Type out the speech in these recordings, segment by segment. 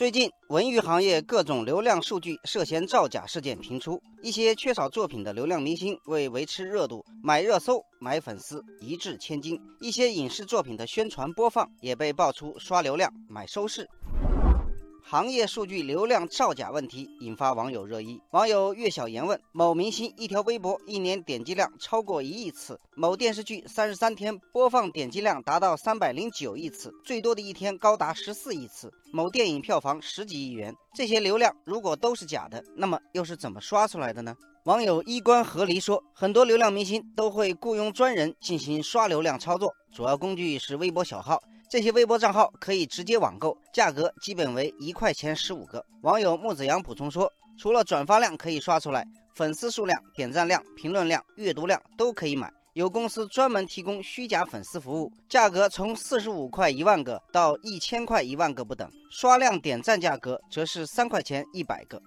最近，文娱行业各种流量数据涉嫌造假事件频出，一些缺少作品的流量明星为维持热度，买热搜、买粉丝，一掷千金；一些影视作品的宣传播放也被爆出刷流量、买收视。行业数据流量造假问题引发网友热议。网友岳小言问：某明星一条微博一年点击量超过一亿次，某电视剧三十三天播放点击量达到三百零九亿次，最多的一天高达十四亿次；某电影票房十几亿元，这些流量如果都是假的，那么又是怎么刷出来的呢？网友衣冠合离说：很多流量明星都会雇佣专人进行刷流量操作，主要工具是微博小号。这些微博账号可以直接网购，价格基本为一块钱十五个。网友木子阳补充说，除了转发量可以刷出来，粉丝数量、点赞量、评论量、阅读量都可以买。有公司专门提供虚假粉丝服务，价格从四十五块一万个到一千块一万个不等，刷量点赞价格则是三块钱一百个。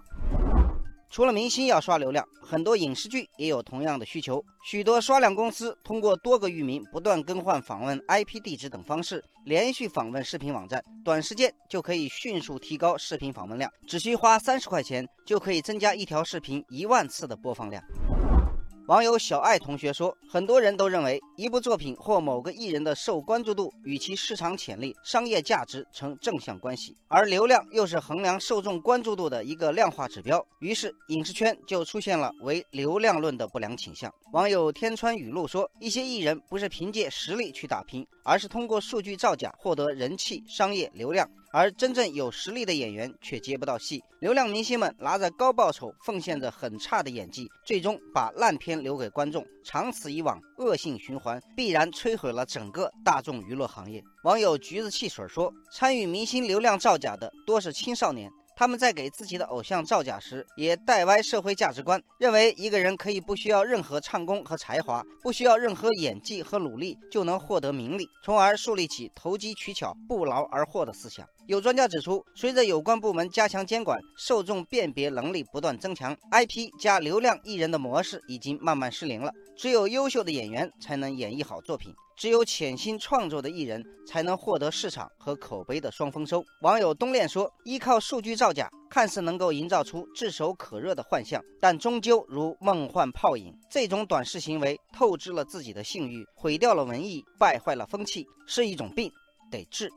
除了明星要刷流量，很多影视剧也有同样的需求。许多刷量公司通过多个域名不断更换访问 IP 地址等方式，连续访问视频网站，短时间就可以迅速提高视频访问量，只需花三十块钱就可以增加一条视频一万次的播放量。网友小爱同学说，很多人都认为一部作品或某个艺人的受关注度与其市场潜力、商业价值成正向关系，而流量又是衡量受众关注度的一个量化指标。于是，影视圈就出现了唯流量论的不良倾向。网友天川雨露说，一些艺人不是凭借实力去打拼，而是通过数据造假获得人气、商业流量。而真正有实力的演员却接不到戏，流量明星们拿着高报酬，奉献着很差的演技，最终把烂片留给观众。长此以往，恶性循环，必然摧毁了整个大众娱乐行业。网友橘子汽水说：“参与明星流量造假的多是青少年。”他们在给自己的偶像造假时，也带歪社会价值观，认为一个人可以不需要任何唱功和才华，不需要任何演技和努力就能获得名利，从而树立起投机取巧、不劳而获的思想。有专家指出，随着有关部门加强监管，受众辨别能力不断增强，IP 加流量艺人的模式已经慢慢失灵了。只有优秀的演员才能演绎好作品。只有潜心创作的艺人，才能获得市场和口碑的双丰收。网友冬恋说：“依靠数据造假，看似能够营造出炙手可热的幻象，但终究如梦幻泡影。这种短视行为透支了自己的信誉，毁掉了文艺，败坏了风气，是一种病，得治。”